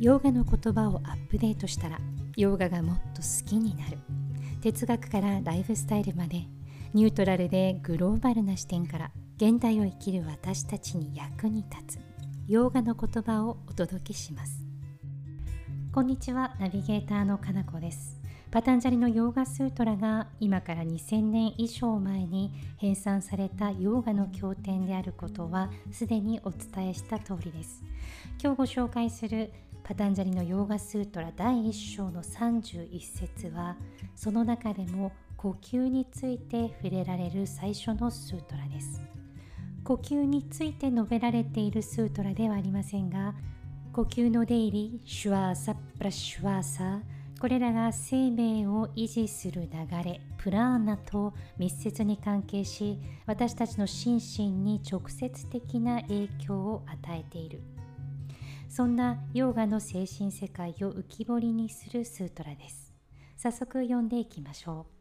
ヨガの言葉をアップデートしたらヨガがもっと好きになる。哲学からライフスタイルまでニュートラルでグローバルな視点から現代を生きる私たちに役に立つ。ヨガの言葉をお届けします。こんにちはナビゲーターのかなこです。パタンジャリのヨーガスートラが今から2000年以上前に編纂されたヨーガの経典であることはすでにお伝えした通りです。今日ご紹介するパタンジャリのヨーガスートラ第1章の31節はその中でも呼吸について触れられる最初のスートラです。呼吸について述べられているスートラではありませんが呼吸の出入りシュワーサプラシュワーサこれらが生命を維持する流れプラーナと密接に関係し私たちの心身に直接的な影響を与えている。そんなヨーガの精神世界を浮き彫りにするスートラです。早速読んでいきましょう。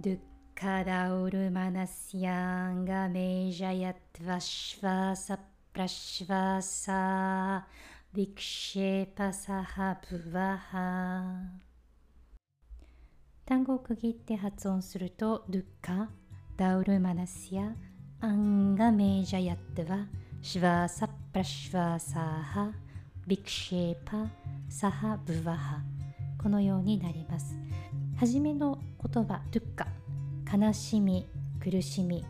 ドゥッカダウルマナスヤンガメジャヤトヴァシヴァサプラシヴァサビクシェパサハブヴァハ単語を区切って発音するとドゥッカダウルマナスヤアンガメージャヤットはシワーサプラシワーサーハビクシェーパサハブワハこのようになります。はじめの言葉ドゥッカ悲しみ苦しみ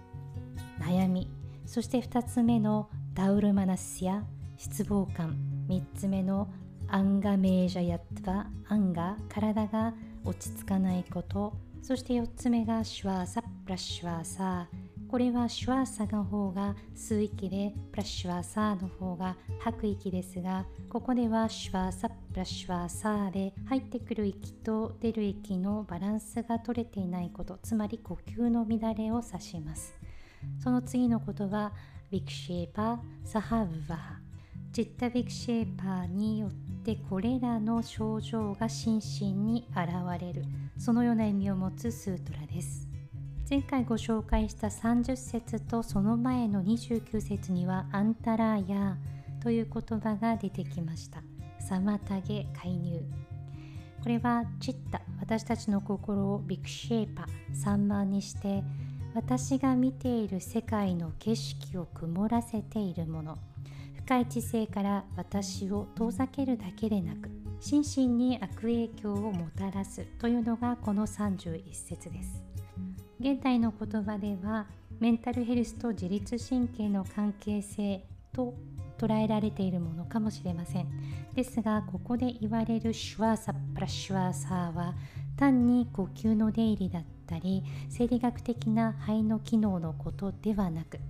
悩みそして2つ目のダウルマナスや失望感3つ目のアンガメージャヤットはアンガ体が落ち着かないことそして4つ目がシュワーサプラシュワーサーこれはシュワーサの方が吸う息でプラシュワーサーの方が吐く息ですがここではシュワーサプラシュワーサーで入ってくる息と出る息のバランスが取れていないことつまり呼吸の乱れを指します。その次の言葉ビクシェーパーサハブバハジッタビクシェーパーによってこれらの症状が心身に現れる。そのような意味を持つスートラです。前回ご紹介した30節とその前の29節にはアンタラーヤという言葉が出てきました。妨げ介入。これはチッタ。私たちの心をビクシェーパ。散漫にして私が見ている世界の景色を曇らせているもの。深い知性から私を遠ざけるだけでなく心身に悪影響をもたらすというのがこの31節です。現代の言葉ではメンタルヘルスと自律神経の関係性と捉えられているものかもしれません。ですがここで言われるシュワーサプラシュワーサーは単に呼吸の出入りだったり生理学的な肺の機能のことではなく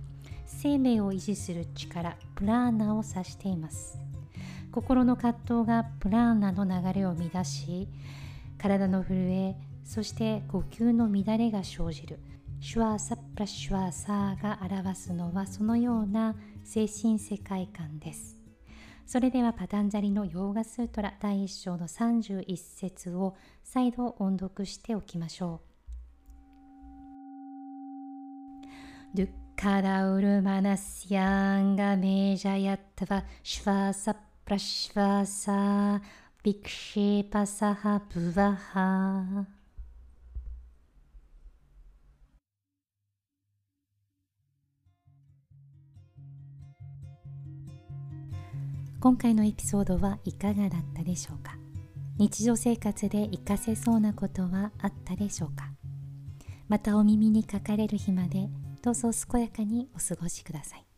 生命を維持する力プラーナを指しています。心の葛藤がプラーナの流れを乱し体の震えそして呼吸の乱れが生じるシュワーサプラシュワーサーが表すのはそのような精神世界観ですそれではパタンジャリのヨーガスートラ第1章の31節を再度音読しておきましょう。ドゥッカダウルマナスヤンガメジャヤッタバシュワーサプラシュワーサービクシェパサハブワハ今回のエピソードはいかがだったでしょうか？日常生活で活かせそうなことはあったでしょうか？またお耳にかかれる日までどうぞ健やかにお過ごしください。